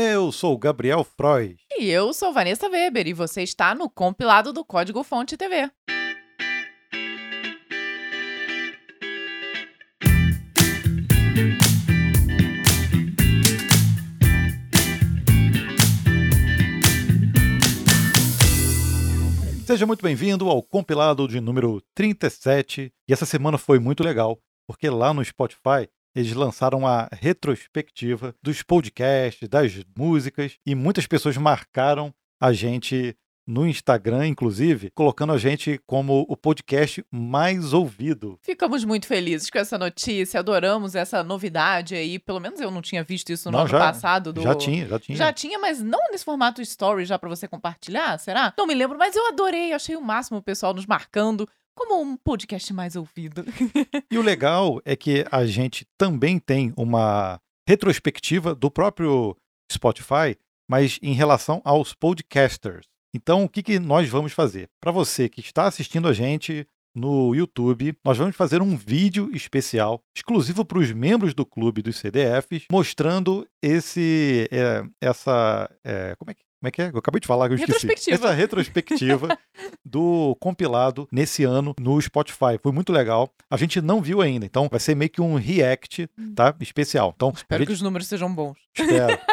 Eu sou o Gabriel Freud. E eu sou Vanessa Weber e você está no compilado do Código Fonte TV. Seja muito bem-vindo ao compilado de número 37. E essa semana foi muito legal, porque lá no Spotify eles lançaram a retrospectiva dos podcasts, das músicas, e muitas pessoas marcaram a gente no Instagram, inclusive, colocando a gente como o podcast mais ouvido. Ficamos muito felizes com essa notícia, adoramos essa novidade aí. Pelo menos eu não tinha visto isso no Não, ano já- passado. Do... Já tinha, já tinha. Já tinha, mas não nesse formato story já pra você compartilhar, será? Não me lembro, mas eu adorei, achei o máximo o pessoal nos marcando como um podcast mais ouvido. E o legal é que a gente também tem uma retrospectiva do próprio Spotify, mas em relação aos podcasters. Então, o que, que nós vamos fazer? Para você que está assistindo a gente no YouTube, nós vamos fazer um vídeo especial, exclusivo para os membros do clube dos CDFs, mostrando esse, é, essa, é, como é que como é que é? Eu acabei de falar que eu esqueci. Retrospectiva. Essa retrospectiva do compilado nesse ano no Spotify. Foi muito legal. A gente não viu ainda, então vai ser meio que um react, tá? Especial. Então, Espero que gente os números sejam bons. espera.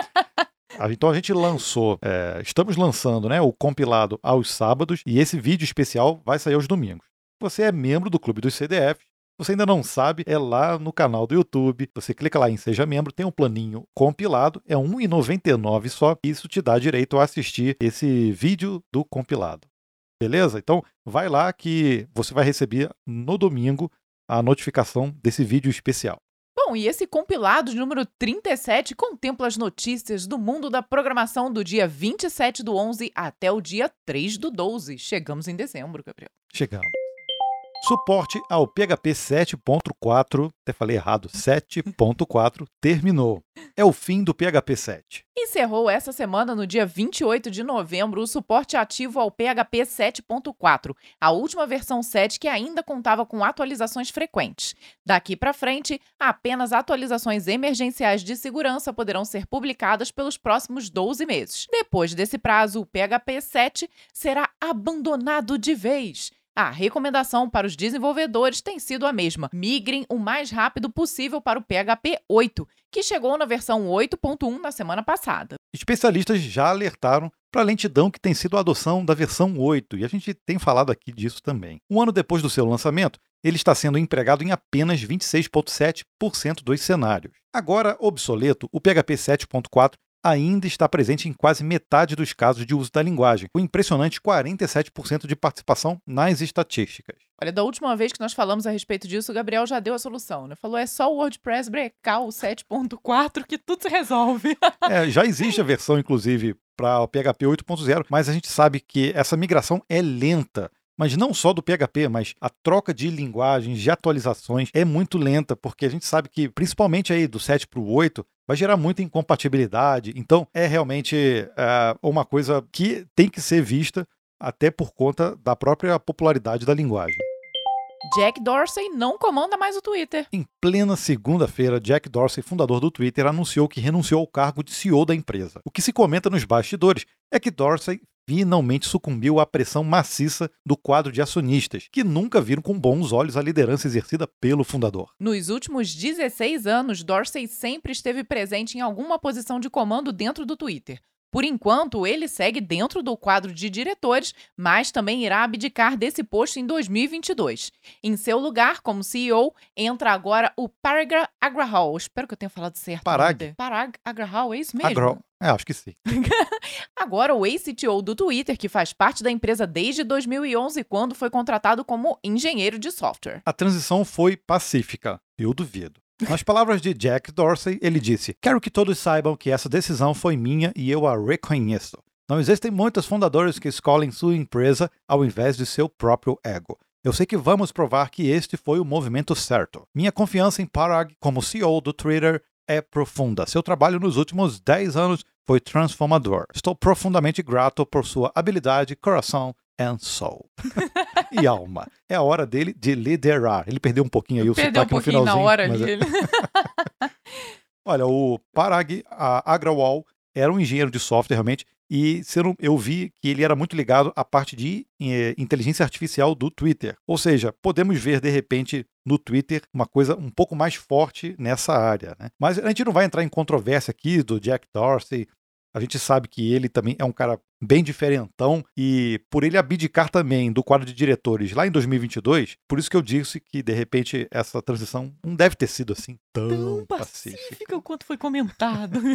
A- Então a gente lançou, é, estamos lançando né, o compilado aos sábados e esse vídeo especial vai sair aos domingos. Você é membro do Clube dos CDF, você ainda não sabe, é lá no canal do YouTube. Você clica lá em Seja Membro, tem um planinho compilado, é R$ 1,99 só. e Isso te dá direito a assistir esse vídeo do compilado. Beleza? Então vai lá que você vai receber no domingo a notificação desse vídeo especial. Bom, e esse compilado de número 37 contempla as notícias do mundo da programação do dia 27 do 11 até o dia 3 do 12. Chegamos em dezembro, Gabriel. Chegamos. Suporte ao PHP 7.4, até falei errado, 7.4, terminou. É o fim do PHP 7. Encerrou essa semana, no dia 28 de novembro, o suporte ativo ao PHP 7.4, a última versão 7 que ainda contava com atualizações frequentes. Daqui para frente, apenas atualizações emergenciais de segurança poderão ser publicadas pelos próximos 12 meses. Depois desse prazo, o PHP 7 será abandonado de vez. A recomendação para os desenvolvedores tem sido a mesma: migrem o mais rápido possível para o PHP 8, que chegou na versão 8.1 na semana passada. Especialistas já alertaram para a lentidão que tem sido a adoção da versão 8, e a gente tem falado aqui disso também. Um ano depois do seu lançamento, ele está sendo empregado em apenas 26,7% dos cenários. Agora obsoleto, o PHP 7.4 ainda está presente em quase metade dos casos de uso da linguagem, com impressionante 47% de participação nas estatísticas. Olha, da última vez que nós falamos a respeito disso, o Gabriel já deu a solução, né? Falou, é só o WordPress brecar o 7.4 que tudo se resolve. É, já existe a versão, inclusive, para o PHP 8.0, mas a gente sabe que essa migração é lenta. Mas não só do PHP, mas a troca de linguagens, de atualizações é muito lenta, porque a gente sabe que, principalmente aí do 7 para o 8, vai gerar muita incompatibilidade. Então, é realmente é, uma coisa que tem que ser vista, até por conta da própria popularidade da linguagem. Jack Dorsey não comanda mais o Twitter. Em plena segunda-feira, Jack Dorsey, fundador do Twitter, anunciou que renunciou ao cargo de CEO da empresa. O que se comenta nos bastidores é que Dorsey finalmente sucumbiu à pressão maciça do quadro de acionistas, que nunca viram com bons olhos a liderança exercida pelo fundador. Nos últimos 16 anos, Dorsey sempre esteve presente em alguma posição de comando dentro do Twitter. Por enquanto, ele segue dentro do quadro de diretores, mas também irá abdicar desse posto em 2022. Em seu lugar, como CEO, entra agora o Parag Agrawal. Espero que eu tenha falado certo. nome Parag? Parag Agrawal, é isso mesmo? Agro... É, acho que sim. Agora, o ex-CTO do Twitter, que faz parte da empresa desde 2011, quando foi contratado como engenheiro de software. A transição foi pacífica, eu duvido. Nas palavras de Jack Dorsey, ele disse: Quero que todos saibam que essa decisão foi minha e eu a reconheço. Não existem muitos fundadores que escolhem sua empresa ao invés de seu próprio ego. Eu sei que vamos provar que este foi o movimento certo. Minha confiança em Parag como CEO do Twitter é profunda. Seu trabalho nos últimos 10 anos foi transformador. Estou profundamente grato por sua habilidade, coração and soul. e alma. É a hora dele de liderar. Ele perdeu um pouquinho aí o Perdeu um sotaque no pouquinho na finalzinho. hora mas ali. é- Olha, o Parag a- Agrawal era um engenheiro de software realmente, e eu vi que ele era muito ligado à parte de eh, inteligência artificial do Twitter. Ou seja, podemos ver de repente no Twitter uma coisa um pouco mais forte nessa área. Né? Mas a gente não vai entrar em controvérsia aqui do Jack Dorsey. A gente sabe que ele também é um cara bem diferentão e por ele abdicar também do quadro de diretores lá em 2022, por isso que eu disse que de repente essa transição não deve ter sido assim tão, tão pacífica. pacífica quanto foi comentado.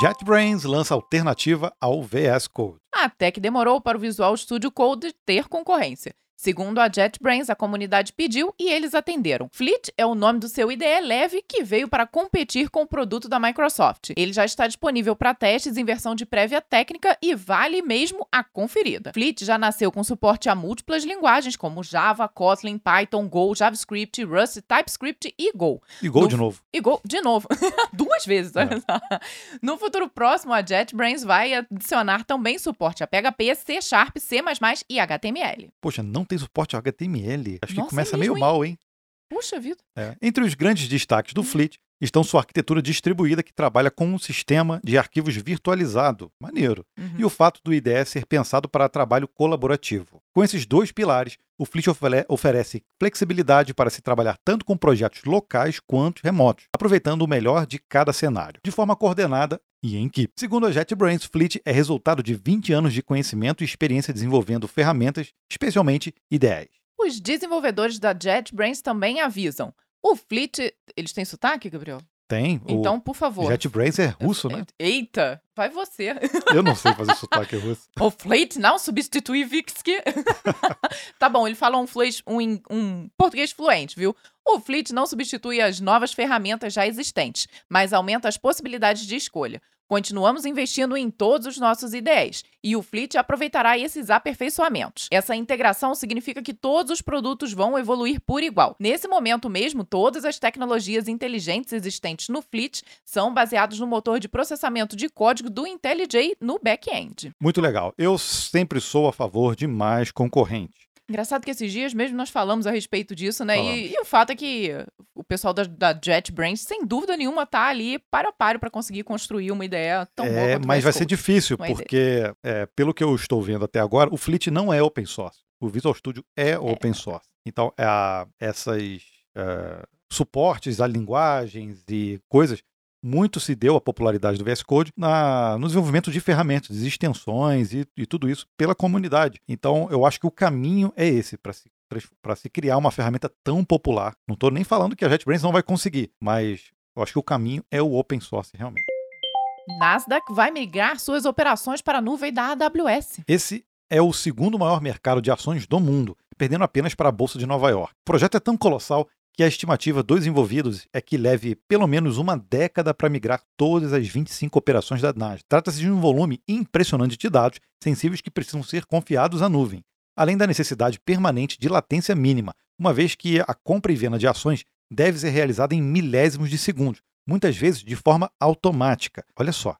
JetBrains lança alternativa ao VS Code. Até que demorou para o Visual Studio Code ter concorrência. Segundo a JetBrains, a comunidade pediu e eles atenderam. Fleet é o nome do seu IDE leve que veio para competir com o produto da Microsoft. Ele já está disponível para testes em versão de prévia técnica e vale mesmo a conferida. Fleet já nasceu com suporte a múltiplas linguagens como Java, Kotlin, Python, Go, JavaScript, Rust, TypeScript e Go. E Go no... de novo. E Go de novo. Duas vezes, olha é. No futuro próximo, a JetBrains vai adicionar também suporte a PHP, C Sharp, C++ e HTML. Poxa, não não tem suporte a HTML. Acho Nossa, que começa é mesmo, meio hein? mal, hein? Puxa vida. É. Entre os grandes destaques do hum. Fleet estão sua arquitetura distribuída que trabalha com um sistema de arquivos virtualizado. Maneiro. Uhum. E o fato do IDE ser pensado para trabalho colaborativo. Com esses dois pilares, o Fleet oferece flexibilidade para se trabalhar tanto com projetos locais quanto remotos, aproveitando o melhor de cada cenário, de forma coordenada e em equipe. Segundo a JetBrains, Fleet é resultado de 20 anos de conhecimento e experiência desenvolvendo ferramentas, especialmente IDEs. Os desenvolvedores da JetBrains também avisam. O Fleet. Eles têm sotaque, Gabriel? Tem. Então, por favor. JetBrains é russo, né? Eita, vai você. Eu não sei fazer sotaque russo. O Fleet não substitui Vixki. tá bom, ele fala um, um, um português fluente, viu? O Fleet não substitui as novas ferramentas já existentes, mas aumenta as possibilidades de escolha. Continuamos investindo em todos os nossos IDEs e o Fleet aproveitará esses aperfeiçoamentos. Essa integração significa que todos os produtos vão evoluir por igual. Nesse momento mesmo, todas as tecnologias inteligentes existentes no Fleet são baseadas no motor de processamento de código do IntelliJ no back-end. Muito legal. Eu sempre sou a favor de mais concorrentes. Engraçado que esses dias mesmo nós falamos a respeito disso, né? E, e, o fato é que o pessoal da, da JetBrains, sem dúvida nenhuma, tá ali para a páreo para conseguir construir uma ideia tão é, boa Mas vai ser difícil, porque, é, pelo que eu estou vendo até agora, o Fleet não é open source. O Visual Studio é, é. open source. Então, é a, essas uh, suportes a linguagens e coisas muito se deu a popularidade do VS Code na, no desenvolvimento de ferramentas, de extensões e, e tudo isso pela comunidade. Então, eu acho que o caminho é esse para se para se criar uma ferramenta tão popular. Não estou nem falando que a JetBrains não vai conseguir, mas eu acho que o caminho é o open source realmente. Nasdaq vai migrar suas operações para a nuvem da AWS. Esse é o segundo maior mercado de ações do mundo, perdendo apenas para a Bolsa de Nova York. O projeto é tão colossal que a estimativa dos envolvidos é que leve pelo menos uma década para migrar todas as 25 operações da NAS. Trata-se de um volume impressionante de dados sensíveis que precisam ser confiados à nuvem, além da necessidade permanente de latência mínima, uma vez que a compra e venda de ações deve ser realizada em milésimos de segundos, muitas vezes de forma automática. Olha só,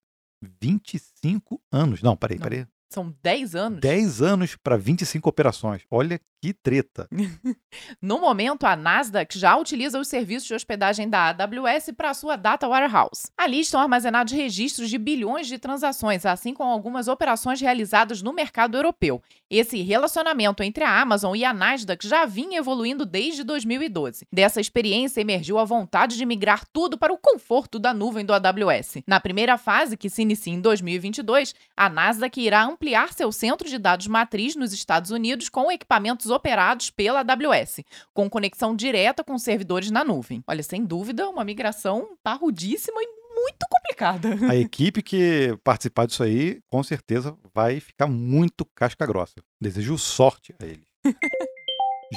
25 anos. Não, peraí, peraí. São 10 anos? 10 anos para 25 operações. Olha que treta. no momento, a Nasdaq já utiliza os serviços de hospedagem da AWS para sua Data Warehouse. Ali estão armazenados registros de bilhões de transações, assim como algumas operações realizadas no mercado europeu. Esse relacionamento entre a Amazon e a Nasdaq já vinha evoluindo desde 2012. Dessa experiência emergiu a vontade de migrar tudo para o conforto da nuvem do AWS. Na primeira fase, que se inicia em 2022, a Nasdaq irá ampliar seu centro de dados matriz nos Estados Unidos com equipamentos operados pela AWS, com conexão direta com servidores na nuvem. Olha, sem dúvida, uma migração parrudíssima e muito complicada. A equipe que participar disso aí, com certeza, vai ficar muito casca grossa. Desejo sorte a eles.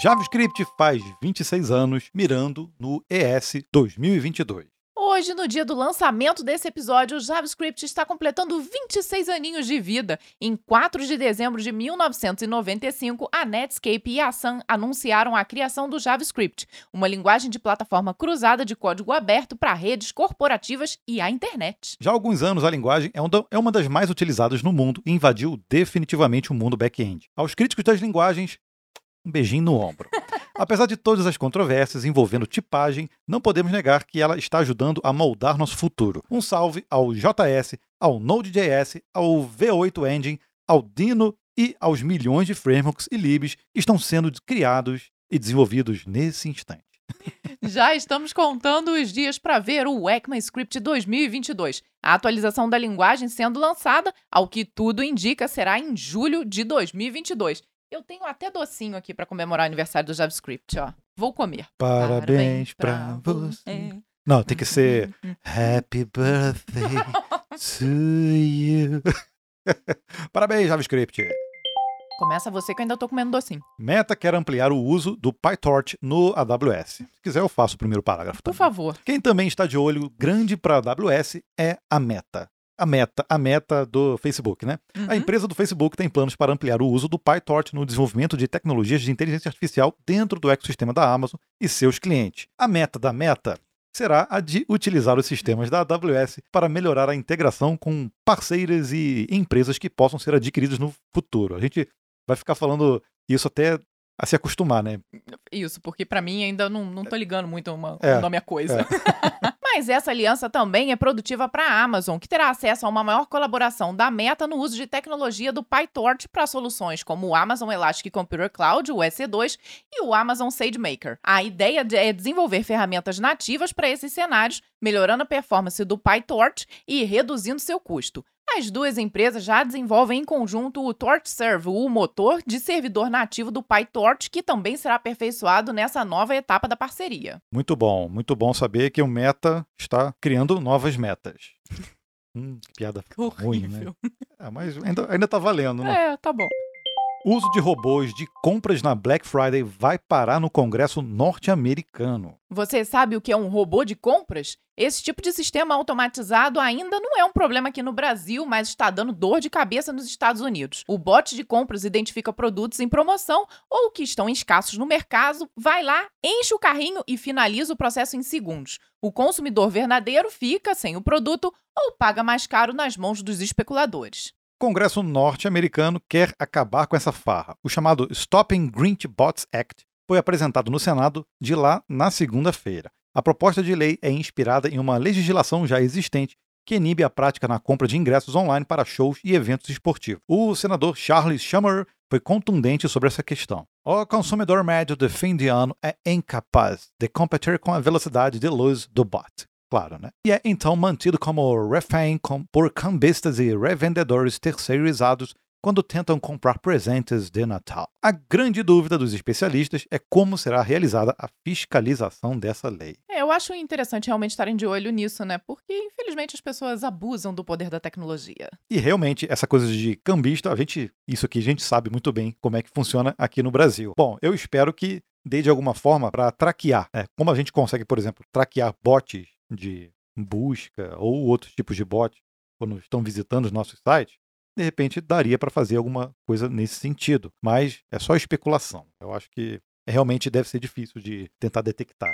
JavaScript faz 26 anos mirando no ES 2022. Hoje, no dia do lançamento desse episódio, o JavaScript está completando 26 aninhos de vida. Em 4 de dezembro de 1995, a Netscape e a Sun anunciaram a criação do JavaScript, uma linguagem de plataforma cruzada de código aberto para redes corporativas e a internet. Já há alguns anos, a linguagem é, é uma das mais utilizadas no mundo e invadiu definitivamente o mundo back-end. Aos críticos das linguagens, um beijinho no ombro. Apesar de todas as controvérsias envolvendo tipagem, não podemos negar que ela está ajudando a moldar nosso futuro. Um salve ao JS, ao Node.js, ao V8 Engine, ao Dino e aos milhões de frameworks e libs que estão sendo criados e desenvolvidos nesse instante. Já estamos contando os dias para ver o ECMAScript 2022. A atualização da linguagem sendo lançada, ao que tudo indica, será em julho de 2022. Eu tenho até docinho aqui para comemorar o aniversário do JavaScript, ó. Vou comer. Parabéns pra você. Não, tem que ser Happy Birthday to you. Parabéns, JavaScript. Começa você que eu ainda tô comendo docinho. Meta quer ampliar o uso do PyTorch no AWS. Se quiser, eu faço o primeiro parágrafo. Por também. favor. Quem também está de olho grande para a AWS é a Meta. A Meta, a Meta do Facebook, né? Uhum. A empresa do Facebook tem planos para ampliar o uso do PyTorch no desenvolvimento de tecnologias de inteligência artificial dentro do ecossistema da Amazon e seus clientes. A meta da Meta será a de utilizar os sistemas da AWS para melhorar a integração com parceiras e empresas que possam ser adquiridas no futuro. A gente vai ficar falando isso até a se acostumar, né? Isso, porque para mim ainda não, não tô ligando muito uma, É, o nome à coisa. Mas essa aliança também é produtiva para a Amazon, que terá acesso a uma maior colaboração da Meta no uso de tecnologia do PyTorch para soluções como o Amazon Elastic Computer Cloud, o EC2, e o Amazon SageMaker. A ideia de- é desenvolver ferramentas nativas para esses cenários, melhorando a performance do PyTorch e reduzindo seu custo. As duas empresas já desenvolvem em conjunto o TorchServe, o motor de servidor nativo do PyTorch, que também será aperfeiçoado nessa nova etapa da parceria. Muito bom, muito bom saber que o Meta está criando novas metas. Hum, que piada ruim, né? É, mas ainda, ainda tá valendo, né? É, tá bom. Uso de robôs de compras na Black Friday vai parar no Congresso norte-americano. Você sabe o que é um robô de compras? Esse tipo de sistema automatizado ainda não é um problema aqui no Brasil, mas está dando dor de cabeça nos Estados Unidos. O bot de compras identifica produtos em promoção ou que estão escassos no mercado, vai lá, enche o carrinho e finaliza o processo em segundos. O consumidor verdadeiro fica sem o produto ou paga mais caro nas mãos dos especuladores. O Congresso norte-americano quer acabar com essa farra. O chamado Stopping Grinch Bots Act foi apresentado no Senado de lá na segunda-feira. A proposta de lei é inspirada em uma legislação já existente que inibe a prática na compra de ingressos online para shows e eventos esportivos. O senador Charles Schumer foi contundente sobre essa questão. O consumidor médio de fim de ano é incapaz de competir com a velocidade de luz do bot. Claro, né? E é então mantido como refém por cambistas e revendedores terceirizados quando tentam comprar presentes de Natal. A grande dúvida dos especialistas é como será realizada a fiscalização dessa lei. É, eu acho interessante realmente estarem de olho nisso, né? Porque, infelizmente, as pessoas abusam do poder da tecnologia. E realmente, essa coisa de cambista, a gente, isso aqui a gente sabe muito bem como é que funciona aqui no Brasil. Bom, eu espero que dê de alguma forma para traquear. né? Como a gente consegue, por exemplo, traquear bots de busca ou outros tipos de bots quando estão visitando os nossos sites, de repente daria para fazer alguma coisa nesse sentido. Mas é só especulação. Eu acho que realmente deve ser difícil de tentar detectar.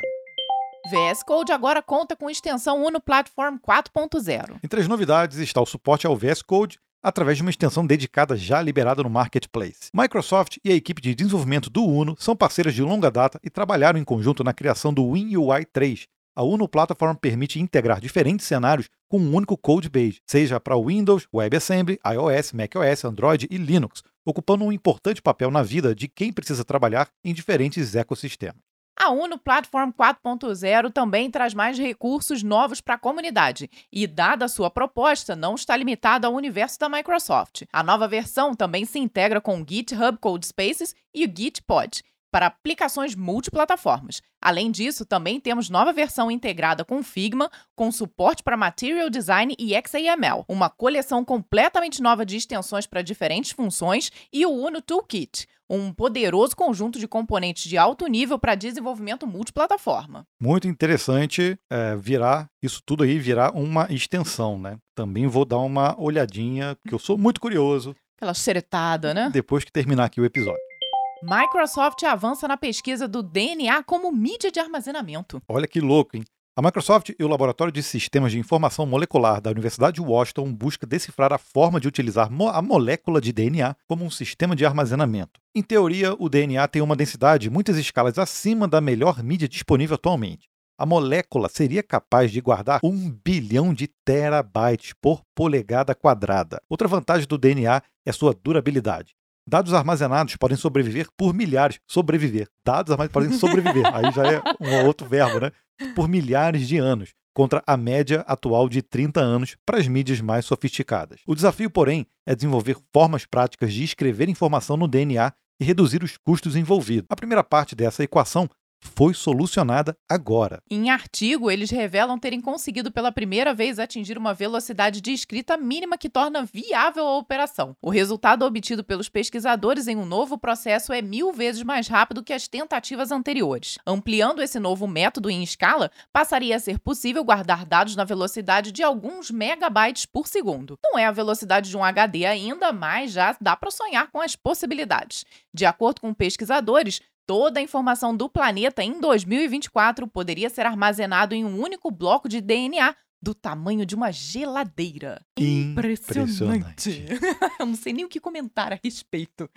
VS Code agora conta com extensão Uno Platform 4.0. Entre as novidades está o suporte ao VS Code através de uma extensão dedicada já liberada no Marketplace. Microsoft e a equipe de desenvolvimento do Uno são parceiras de longa data e trabalharam em conjunto na criação do WinUI 3. A Uno Platform permite integrar diferentes cenários com um único code base, seja para Windows, WebAssembly, iOS, macOS, Android e Linux, ocupando um importante papel na vida de quem precisa trabalhar em diferentes ecossistemas. A Uno Platform 4.0 também traz mais recursos novos para a comunidade e, dada a sua proposta, não está limitada ao universo da Microsoft. A nova versão também se integra com o GitHub Codespaces e o Gitpod para aplicações multiplataformas. Além disso, também temos nova versão integrada com Figma, com suporte para Material Design e XAML, uma coleção completamente nova de extensões para diferentes funções e o Uno Toolkit, um poderoso conjunto de componentes de alto nível para desenvolvimento multiplataforma. Muito interessante é, virar isso tudo aí virar uma extensão, né? Também vou dar uma olhadinha, porque eu sou muito curioso Aquela xeretada, né? depois que terminar aqui o episódio. Microsoft avança na pesquisa do DNA como mídia de armazenamento. Olha que louco, hein? A Microsoft e o Laboratório de Sistemas de Informação Molecular da Universidade de Washington busca decifrar a forma de utilizar a molécula de DNA como um sistema de armazenamento. Em teoria, o DNA tem uma densidade muitas escalas acima da melhor mídia disponível atualmente. A molécula seria capaz de guardar um bilhão de terabytes por polegada quadrada. Outra vantagem do DNA é sua durabilidade. Dados armazenados podem sobreviver por milhares. Sobreviver. Dados armazenados podem sobreviver. Aí já é um outro verbo, né? Por milhares de anos, contra a média atual de 30 anos para as mídias mais sofisticadas. O desafio, porém, é desenvolver formas práticas de escrever informação no DNA e reduzir os custos envolvidos. A primeira parte dessa equação foi solucionada agora. Em artigo, eles revelam terem conseguido pela primeira vez atingir uma velocidade de escrita mínima que torna viável a operação. O resultado obtido pelos pesquisadores em um novo processo é mil vezes mais rápido que as tentativas anteriores. Ampliando esse novo método em escala, passaria a ser possível guardar dados na velocidade de alguns megabytes por segundo. Não é a velocidade de um HD ainda, mas já dá para sonhar com as possibilidades. De acordo com pesquisadores, Toda a informação do planeta em 2024 poderia ser armazenado em um único bloco de DNA do tamanho de uma geladeira. Impressionante. Eu não sei nem o que comentar a respeito.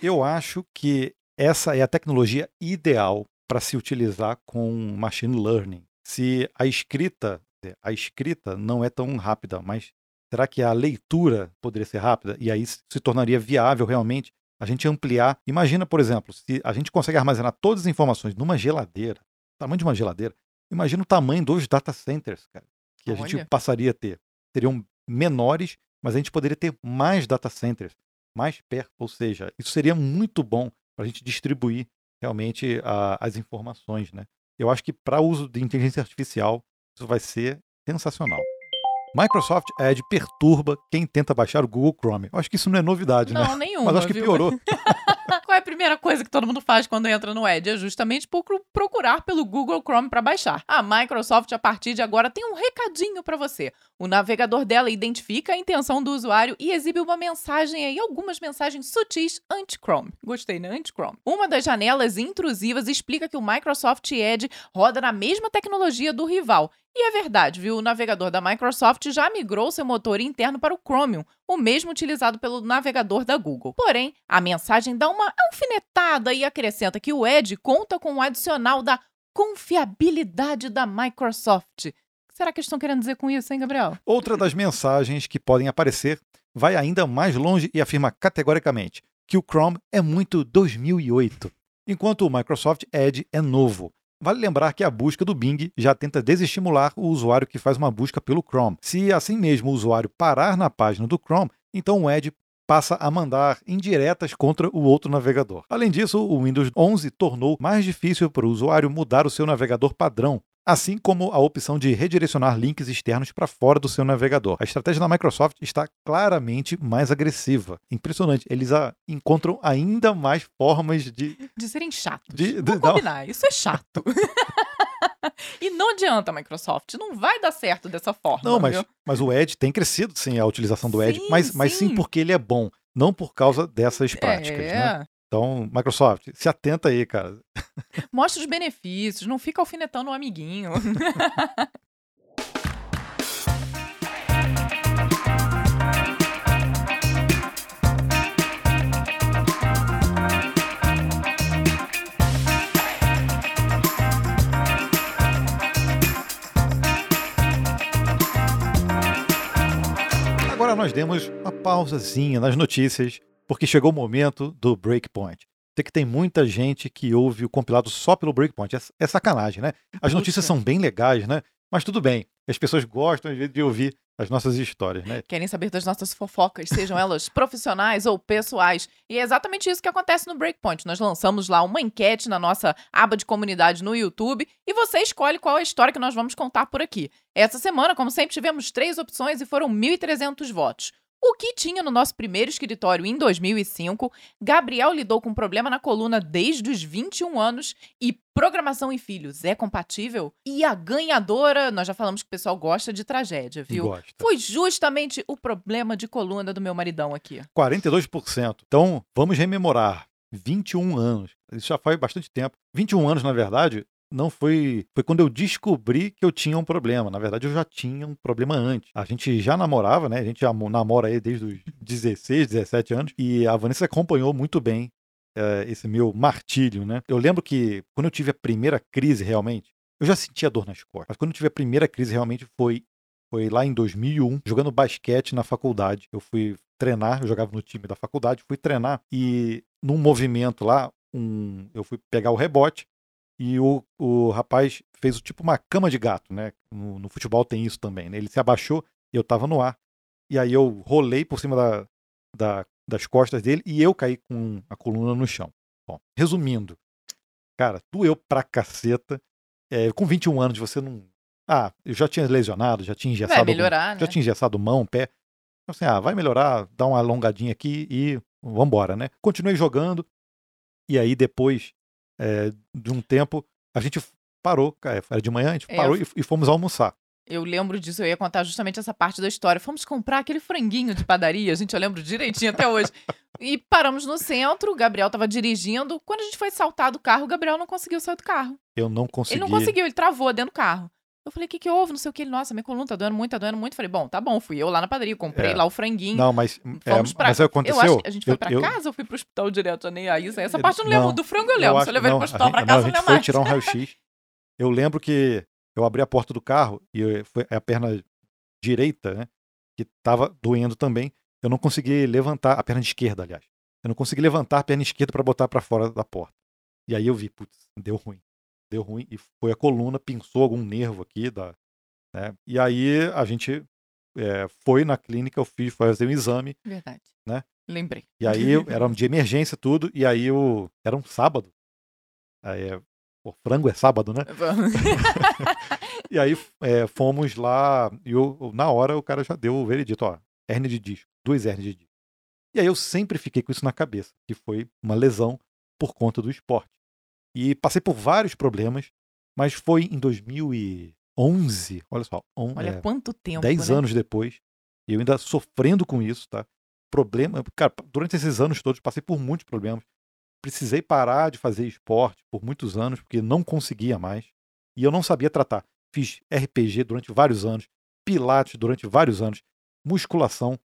Eu acho que essa é a tecnologia ideal para se utilizar com machine learning. Se a escrita, a escrita não é tão rápida, mas será que a leitura poderia ser rápida e aí se tornaria viável realmente a gente ampliar. Imagina, por exemplo, se a gente consegue armazenar todas as informações numa geladeira, tamanho de uma geladeira, imagina o tamanho dos data centers, cara, que a Olha. gente passaria a ter. Seriam menores, mas a gente poderia ter mais data centers, mais perto, ou seja, isso seria muito bom para a gente distribuir realmente a, as informações, né? Eu acho que para uso de inteligência artificial isso vai ser sensacional. Microsoft Edge perturba quem tenta baixar o Google Chrome. Eu acho que isso não é novidade, não, né? Não, nenhuma. Mas acho que viu? piorou. Qual é a primeira coisa que todo mundo faz quando entra no Edge? É justamente procurar pelo Google Chrome para baixar. A Microsoft, a partir de agora, tem um recadinho para você. O navegador dela identifica a intenção do usuário e exibe uma mensagem aí, algumas mensagens sutis anti-Chrome. Gostei, né? Anti-Chrome. Uma das janelas intrusivas explica que o Microsoft Edge roda na mesma tecnologia do rival e é verdade, viu? O navegador da Microsoft já migrou seu motor interno para o Chromium, o mesmo utilizado pelo navegador da Google. Porém, a mensagem dá uma alfinetada e acrescenta que o Edge conta com o um adicional da confiabilidade da Microsoft. Será que eles estão querendo dizer com isso, hein, Gabriel? Outra das mensagens que podem aparecer vai ainda mais longe e afirma categoricamente que o Chrome é muito 2008, enquanto o Microsoft Edge é novo. Vale lembrar que a busca do Bing já tenta desestimular o usuário que faz uma busca pelo Chrome. Se assim mesmo o usuário parar na página do Chrome, então o Edge passa a mandar indiretas contra o outro navegador. Além disso, o Windows 11 tornou mais difícil para o usuário mudar o seu navegador padrão, assim como a opção de redirecionar links externos para fora do seu navegador. A estratégia da Microsoft está claramente mais agressiva. Impressionante. Eles a, encontram ainda mais formas de. De serem chatos. De, de, combinar. Isso é chato. e não adianta, Microsoft. Não vai dar certo dessa forma. Não, mas, mas o Edge tem crescido, sim, a utilização do Edge. Mas, mas sim. sim porque ele é bom. Não por causa dessas práticas. É. Né? Então, Microsoft, se atenta aí, cara. Mostra os benefícios, não fica alfinetando o um amiguinho. Agora nós demos uma pausazinha nas notícias porque chegou o momento do Breakpoint. Sei que tem muita gente que ouve o compilado só pelo Breakpoint. É, é sacanagem, né? As notícias são bem legais, né? Mas tudo bem. As pessoas gostam de ouvir as nossas histórias, né? Querem saber das nossas fofocas, sejam elas profissionais ou pessoais. E é exatamente isso que acontece no Breakpoint. Nós lançamos lá uma enquete na nossa aba de comunidade no YouTube e você escolhe qual é a história que nós vamos contar por aqui. Essa semana, como sempre, tivemos três opções e foram 1.300 votos. O que tinha no nosso primeiro escritório em 2005, Gabriel lidou com um problema na coluna desde os 21 anos e programação em filhos é compatível? E a ganhadora, nós já falamos que o pessoal gosta de tragédia, viu? Gosta. Foi justamente o problema de coluna do meu maridão aqui. 42%. Então, vamos rememorar. 21 anos. Isso já faz bastante tempo. 21 anos, na verdade, não foi. Foi quando eu descobri que eu tinha um problema. Na verdade, eu já tinha um problema antes. A gente já namorava, né? A gente já namora aí desde os 16, 17 anos. E a Vanessa acompanhou muito bem é, esse meu martírio, né? Eu lembro que quando eu tive a primeira crise realmente, eu já sentia dor nas costas. Mas quando eu tive a primeira crise realmente foi foi lá em 2001, jogando basquete na faculdade. Eu fui treinar, eu jogava no time da faculdade, fui treinar e num movimento lá, um, eu fui pegar o rebote e o, o rapaz fez tipo uma cama de gato, né? No, no futebol tem isso também, né? Ele se abaixou e eu tava no ar. E aí eu rolei por cima da, da, das costas dele e eu caí com a coluna no chão. Bom, resumindo, cara, doeu pra caceta. É, com 21 anos você não. Ah, eu já tinha lesionado, já tinha engessado. Vai melhorar, algum, Já né? tinha engessado mão, pé. Então, assim, ah, vai melhorar, dá uma alongadinha aqui e vambora, né? Continuei jogando. E aí, depois é, de um tempo, a gente parou, era de manhã, a gente É, parou e, e fomos almoçar. Eu lembro disso, eu ia contar justamente essa parte da história. Fomos comprar aquele franguinho de padaria, gente, eu lembro direitinho até hoje. E paramos no centro, o Gabriel tava dirigindo. Quando a gente foi saltar do carro, o Gabriel não conseguiu sair do carro. Eu não consegui. Ele não conseguiu, ele travou dentro do carro. Eu falei, o que que houve? Não sei o que. Ele, nossa, minha coluna tá doendo muito, tá doendo muito. Falei, bom, tá bom. Fui eu lá na padaria, comprei É. lá o franguinho. Não, mas, é, pra... mas aconteceu. Eu acho que a gente foi eu- pra eu- casa ou fui pro hospital direto? Eu nem aí. Essa Eu- parte eu não lembro. não, Do frango eu lembro. acho- Se eu levei não, pro a hospital gente- pra não, casa, a eu não gente lembro foi mais. tirar um raio-x. Eu lembro que eu abri a porta do carro e eu- foi a perna direita, né? Que tava doendo também. Eu não consegui levantar, a perna esquerda, aliás. Eu não consegui levantar a perna esquerda para botar para fora da porta. E aí eu vi, putz, deu ruim. Deu ruim e foi a coluna, pinçou algum nervo aqui. Da, né? E aí a gente é, foi na clínica, eu fiz fazer um exame. Verdade. Né? Lembrei. E aí era de emergência tudo. E aí eu, era um sábado. Aí, é, pô, frango é sábado, né? E aí é, fomos lá, e eu- na hora o cara já deu o veredito, ó, hernia de disco, duas hernias de disco. E aí eu sempre fiquei com isso na cabeça, que foi uma lesão por conta do esporte. E passei por vários problemas, mas foi em 2011, olha só, on, Olha é, quanto tempo. 10 né? anos depois, e eu ainda sofrendo com isso, tá? Problema, cara, durante esses anos todos passei por muitos problemas. Precisei parar de fazer esporte por muitos anos, porque não conseguia mais. E eu não sabia tratar. Fiz RPG durante vários anos, pilates durante vários anos, musculação.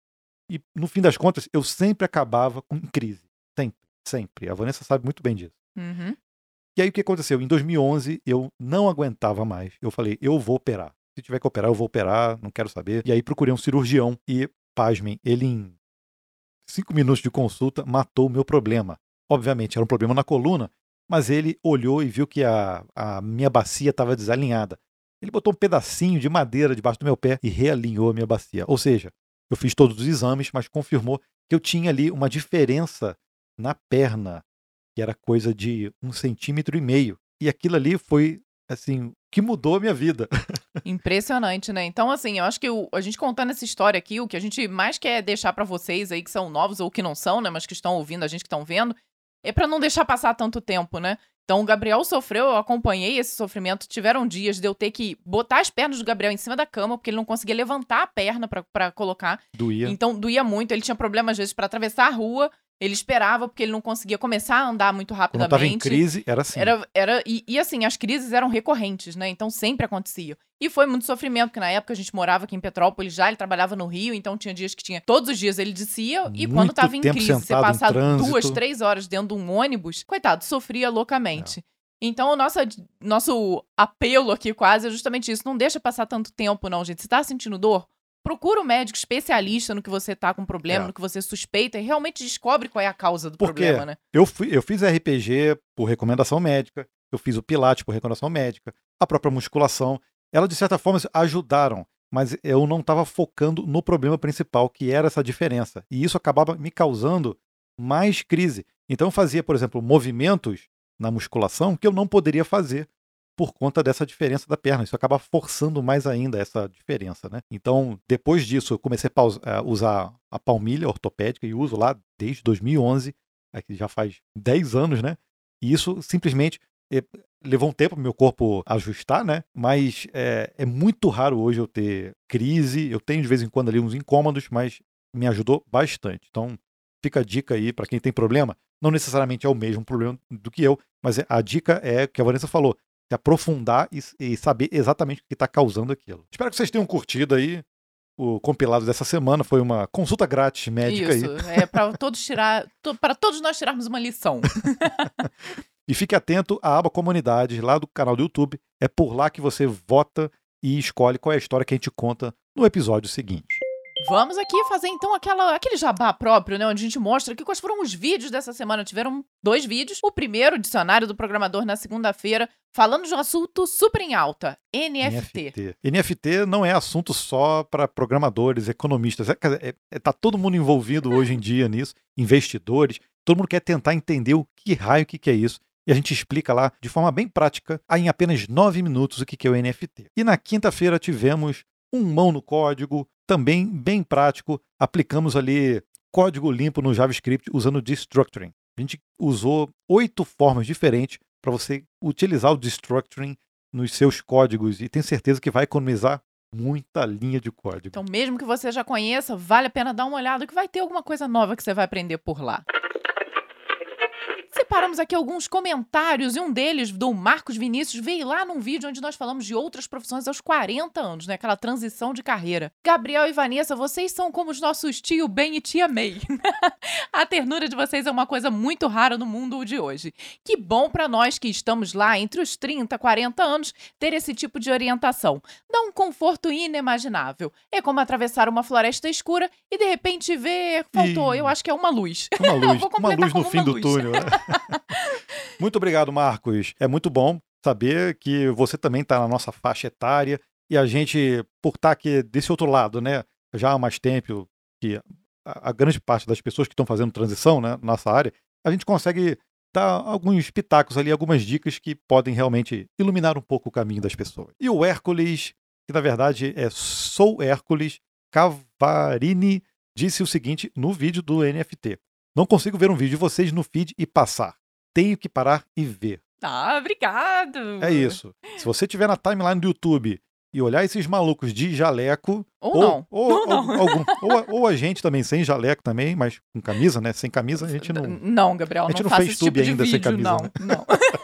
E no fim das contas, eu sempre acabava com crise. Sempre, sempre. A Vanessa sabe muito bem disso. Uhum. E aí o que aconteceu? Em 2011 eu não aguentava mais. Eu falei, eu vou operar. Se tiver que operar, eu vou operar, não quero saber. E aí procurei um cirurgião e, pasmem, ele em cinco minutos de consulta matou o meu problema. Obviamente era um problema na coluna, mas ele olhou e viu que a, a minha bacia estava desalinhada. Ele botou um pedacinho de madeira debaixo do meu pé e realinhou a minha bacia. Ou seja, eu fiz todos os exames, mas confirmou que eu tinha ali uma diferença na perna que era coisa de um centímetro e meio. E aquilo ali foi, assim, que mudou a minha vida. Impressionante, né? Então, assim, eu acho que o- a gente contando essa história aqui, o que a gente mais quer deixar pra vocês aí que são novos ou que não são, né, mas que estão ouvindo, a gente que estão vendo, é pra não deixar passar tanto tempo, né? Então, o Gabriel sofreu, eu acompanhei esse sofrimento. Tiveram dias de eu ter que botar as pernas do Gabriel em cima da cama, porque ele não conseguia levantar a perna pra colocar. Doía. Então, doía muito. Ele tinha problema, às vezes, pra atravessar a rua. Ele esperava, porque ele não conseguia começar a andar muito Quando rapidamente. tava em crise, era assim. Era, era, e, e assim, as crises eram recorrentes, né? Então sempre acontecia. E foi muito sofrimento, porque na época a gente morava aqui em Petrópolis já, ele trabalhava no Rio, então tinha dias que tinha. Todos os dias ele descia, e quando Muito tava em crise, você passar duas, três horas dentro de um ônibus, coitado, sofria loucamente. Então, o nosso, nosso apelo aqui quase é justamente isso. Não deixa passar tanto tempo, não, gente. Se tá sentindo dor, procura um médico especialista no que você tá com problema, É. no que você suspeita, e realmente descobre qual é a causa do Por quê? problema, né? Eu, fui, eu fiz RPG por recomendação médica, eu fiz o Pilates por recomendação médica, a própria musculação. Elas, de certa forma, ajudaram, mas eu não estava focando no problema principal, que era essa diferença. E isso acabava me causando mais crise. Então, eu fazia, por exemplo, movimentos na musculação que eu não poderia fazer por conta dessa diferença da perna. Isso acaba forçando mais ainda essa diferença, né? Então, depois disso, eu comecei a a usar a palmilha ortopédica e uso lá desde 2011, aqui já faz 10 anos, né? E isso simplesmente eh, levou um tempo pro meu corpo ajustar, né? Mas é, é muito raro hoje eu ter crise. Eu tenho de vez em quando ali uns incômodos, mas me ajudou bastante. Então, fica a dica aí para quem tem problema. Não necessariamente é o mesmo problema do que eu, mas a dica é que a Vanessa falou: se aprofundar e, e saber exatamente o que está causando aquilo. Espero que vocês tenham curtido aí o compilado dessa semana. Foi uma consulta grátis médica Isso, aí. é para todos tirar, to, para todos nós tirarmos uma lição. E fique atento à aba comunidade lá do canal do YouTube. É por lá que você vota e escolhe qual é a história que a gente conta no episódio seguinte. Vamos aqui fazer então aquela, aquele jabá próprio, né? Onde a gente mostra aqui quais foram os vídeos dessa semana. Tiveram dois vídeos. O primeiro, Dicionário do Programador, na segunda-feira, falando de um assunto super em alta: NFT. NFT. NFT não é assunto só para programadores, economistas. É, é- é- tá todo mundo envolvido hoje em dia nisso, investidores. Todo mundo quer tentar entender o que raio, o que, que é isso. E a gente explica lá de forma bem prática, em apenas nove minutos, o que, que é o NFT. E na quinta-feira tivemos um mão no código, também bem prático. Aplicamos ali código limpo no JavaScript usando destructuring. A gente usou oito formas diferentes para você utilizar o destructuring nos seus códigos e tenho certeza que vai economizar muita linha de código. Então, mesmo que você já conheça, vale a pena dar uma olhada que vai ter alguma coisa nova que você vai aprender por lá. Separamos aqui alguns comentários e um deles, do Marcos Vinícius, veio lá num vídeo onde nós falamos de outras profissões aos 40 anos, né? Aquela transição de carreira. Gabriel e Vanessa, vocês são como os nossos tio Ben e tia May. A ternura de vocês é uma coisa muito rara no mundo de hoje. Que bom pra nós que estamos lá entre os 30 e 40 anos ter esse tipo de orientação. Dá um conforto inimaginável. É como atravessar uma floresta escura e de repente ver. Faltou, Ih. eu acho que é uma luz. Uma luz, vou uma luz no fim uma do luz. túnel. Né? muito obrigado, Marcos. É muito bom saber que você também está na nossa faixa etária e a gente, por estar aqui desse outro lado, né, já há mais tempo que a, a grande parte das pessoas que estão fazendo transição, né, na nossa área, a gente consegue dar alguns pitacos ali, algumas dicas que podem realmente iluminar um pouco o caminho das pessoas. E o Hércules, que na verdade é Sou Hércules Cavarini, disse o seguinte no vídeo do NFT. Não consigo ver um vídeo de vocês no feed e passar. Tenho que parar e ver. Ah, obrigado. É isso. Se você tiver na timeline do YouTube e olhar esses malucos de jaleco. Ou não. Ou, Ou não. ou- algum- ou a- ou a gente também sem jaleco também, mas com camisa, né? Sem camisa a gente não. Não, Gabriel, A gente não não faça fez esse tipo ainda sem vídeo, camisa, não. né? Não.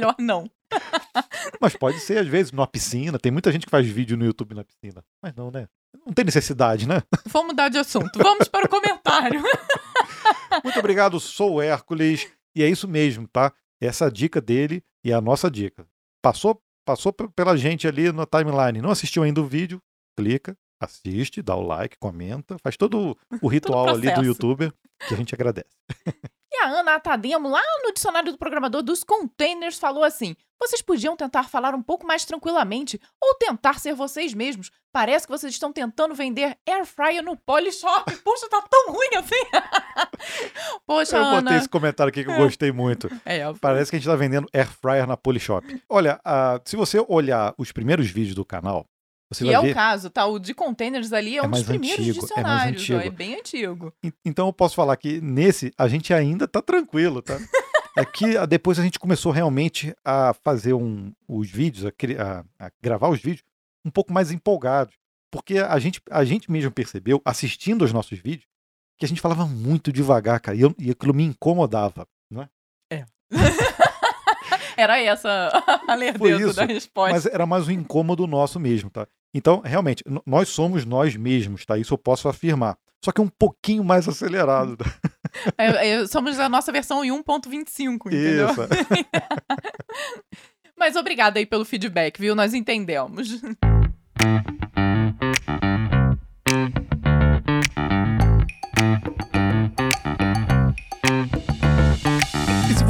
Melhor não. Mas pode ser, às vezes, numa piscina. Tem muita gente que faz vídeo no YouTube na piscina. Mas não, né? Não tem necessidade, né? Vamos mudar de assunto. Vamos para o comentário. Muito obrigado, sou o Hércules. E é isso mesmo, tá? Essa é dica dele e a nossa dica. Passou, passou pe- pela gente ali na timeline, não assistiu ainda o vídeo? Clica, assiste, dá o like, comenta, faz todo o ritual ali do youtuber que a gente agradece. A Ana Atademo, lá no dicionário do programador dos containers, falou assim: vocês podiam tentar falar um pouco mais tranquilamente ou tentar ser vocês mesmos. Parece que vocês estão tentando vender air fryer no Polishop. Puxa, tá tão ruim assim. Poxa, Eu Ana. botei esse comentário aqui que eu gostei muito. É, Parece que a gente está vendendo air fryer na Polishop. Olha, ah, se você olhar os primeiros vídeos do canal, você vai é ver. o caso, tá? O de containers ali é, É um dos primeiros antigo, é mais dicionários. ó, antigo. É bem antigo. En- Então eu posso falar que nesse a gente ainda tá tranquilo, tá? É que ah, depois a gente começou realmente a fazer um- os vídeos, a, a- a gravar os vídeos um pouco mais empolgados. Porque a gente, a gente mesmo percebeu, assistindo aos nossos vídeos, que a gente falava muito devagar, cara, e, eu- e aquilo me incomodava. Não é? Era essa a lerdeza da resposta. Mas era mais um incômodo nosso mesmo, tá? Então, realmente, nós somos nós mesmos, tá? Isso eu posso afirmar. Só que um pouquinho mais acelerado. tá? É, é, somos a nossa versão em 1.25, entendeu? Isso. Mas obrigada aí pelo feedback, viu? Nós entendemos.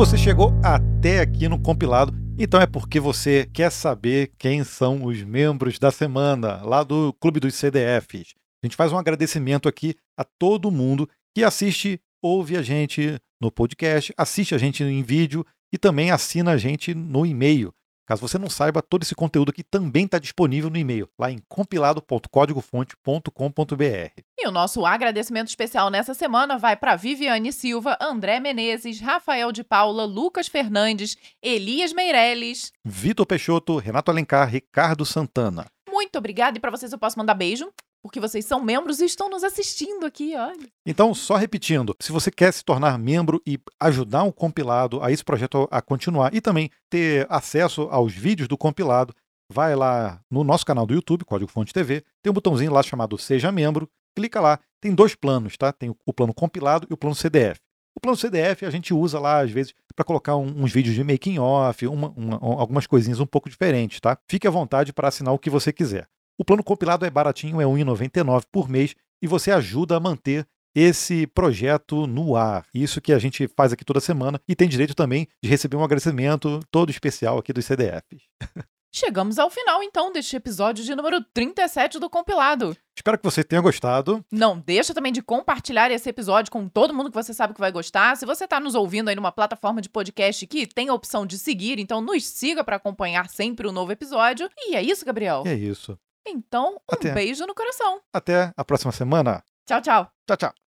Você chegou até aqui no compilado, então é porque você quer saber quem são os membros da semana lá do Clube dos CDFs. A gente faz um agradecimento aqui a todo mundo que assiste, ouve a gente no podcast, assiste a gente em vídeo e também assina a gente no e-mail. Caso você não saiba, todo esse conteúdo aqui também está disponível no e-mail, lá em compilado.códigofonte.com.br. E o nosso agradecimento especial nessa semana vai para Viviane Silva, André Menezes, Rafael de Paula, Lucas Fernandes, Elias Meirelles. Vitor Peixoto, Renato Alencar, Ricardo Santana. Muito obrigada e para vocês eu posso mandar beijo. Porque vocês são membros e estão nos assistindo aqui, olha. Então, só repetindo, se você quer se tornar membro e ajudar o compilado a esse projeto a continuar e também ter acesso aos vídeos do compilado, vai lá no nosso canal do YouTube, Código Fonte TV, tem um botãozinho lá chamado Seja Membro, clica lá, tem dois planos, tá? Tem o plano compilado e o plano CDF. O plano CDF a gente usa lá, às vezes, para colocar um, uns vídeos de making off, uma, uma, algumas coisinhas um pouco diferentes, tá? Fique à vontade para assinar o que você quiser. O plano compilado é baratinho, é R$ 1,99 por mês e você ajuda a manter esse projeto no ar. Isso que a gente faz aqui toda semana e tem direito também de receber um agradecimento todo especial aqui dos CDFs. Chegamos ao final, então, deste episódio de número 37 do compilado. Espero que você tenha gostado. Não deixa também de compartilhar esse episódio com todo mundo que você sabe que vai gostar. Se você está nos ouvindo aí numa plataforma de podcast que tem a opção de seguir, então nos siga para acompanhar sempre o um novo episódio. E é isso, Gabriel. É isso. Então, um Até. beijo no coração. Até a próxima semana. Tchau, tchau. Tchau, tchau.